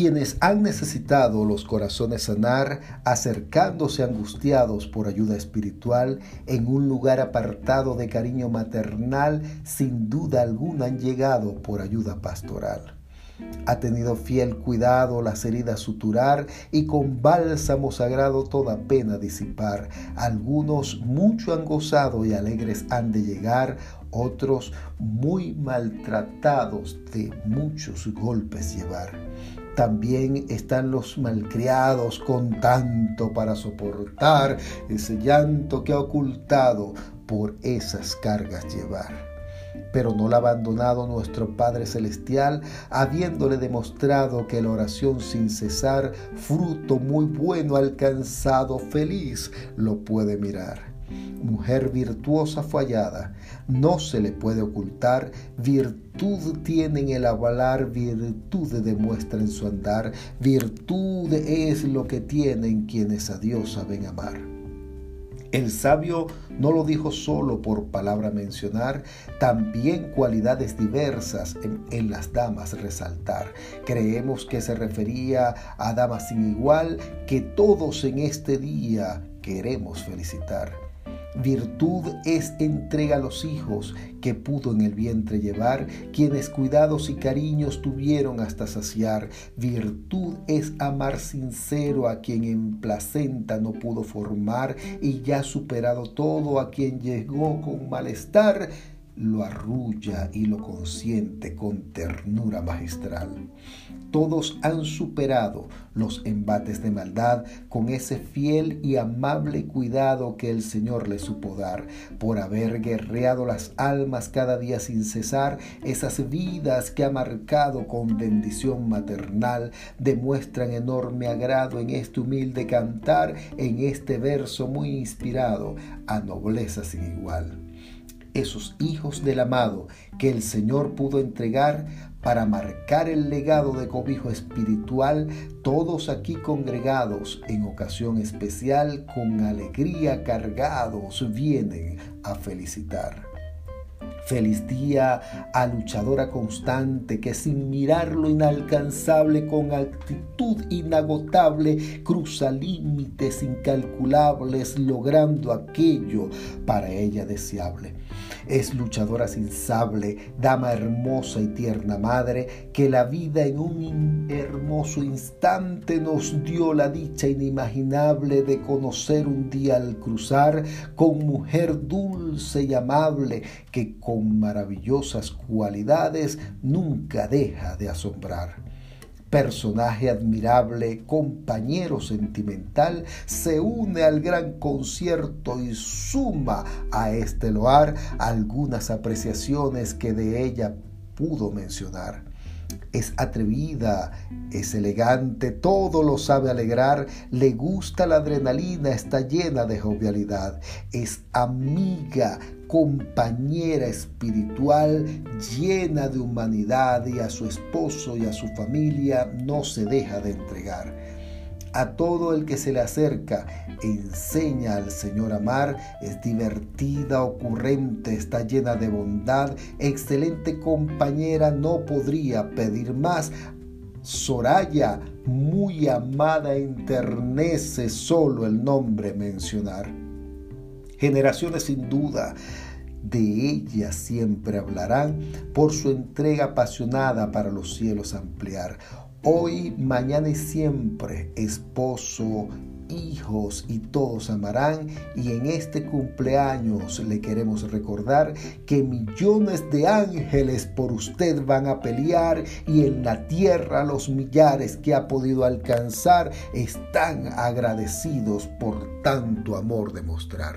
quienes han necesitado los corazones sanar, acercándose angustiados por ayuda espiritual en un lugar apartado de cariño maternal, sin duda alguna han llegado por ayuda pastoral. Ha tenido fiel cuidado las heridas suturar y con bálsamo sagrado toda pena disipar. Algunos mucho han gozado y alegres han de llegar, otros muy maltratados de muchos golpes llevar. También están los malcriados con tanto para soportar ese llanto que ha ocultado por esas cargas llevar pero no la ha abandonado nuestro Padre Celestial, habiéndole demostrado que la oración sin cesar, fruto muy bueno alcanzado, feliz, lo puede mirar. Mujer virtuosa fallada, no se le puede ocultar, virtud tiene en el avalar, virtud demuestra en su andar, virtud es lo que tienen quienes a Dios saben amar. El sabio no lo dijo solo por palabra mencionar, también cualidades diversas en, las damas resaltar. Creemos que se refería a damas sin igual que todos en este día queremos felicitar. Virtud es entrega a los hijos que pudo en el vientre llevar, quienes cuidados y cariños tuvieron hasta saciar. Virtud es amar sincero a quien en placenta no pudo formar y ya superado todo a quien llegó con malestar lo arrulla y lo consiente con ternura magistral. Todos han superado los embates de maldad con ese fiel y amable cuidado que el Señor les supo dar, por haber guerreado las almas cada día sin cesar, esas vidas que ha marcado con bendición maternal, demuestran enorme agrado en este humilde cantar, en este verso muy inspirado a nobleza sin igual esos hijos del amado que el Señor pudo entregar para marcar el legado de cobijo espiritual, todos aquí congregados en ocasión especial, con alegría cargados, vienen a felicitar. Feliz día a luchadora constante que sin mirar lo inalcanzable con actitud inagotable cruza límites incalculables logrando aquello para ella deseable. Es luchadora sin sable, dama hermosa y tierna madre, que la vida en un hermoso instante nos dio la dicha inimaginable de conocer un día al cruzar con mujer dulce y amable que con maravillosas cualidades nunca deja de asombrar personaje admirable, compañero sentimental, se une al gran concierto y suma a este loar algunas apreciaciones que de ella pudo mencionar. Es atrevida, es elegante, todo lo sabe alegrar, le gusta la adrenalina, está llena de jovialidad, es amiga, compañera espiritual llena de humanidad y a su esposo y a su familia no se deja de entregar. A todo el que se le acerca, enseña al Señor a amar, es divertida, ocurrente, está llena de bondad, excelente compañera, no podría pedir más. Soraya, muy amada, enternece solo el nombre mencionar generaciones sin duda de ella siempre hablarán por su entrega apasionada para los cielos ampliar. Hoy, mañana y siempre, esposo, hijos y todos amarán y en este cumpleaños le queremos recordar que millones de ángeles por usted van a pelear y en la tierra los millares que ha podido alcanzar están agradecidos por tanto amor demostrar.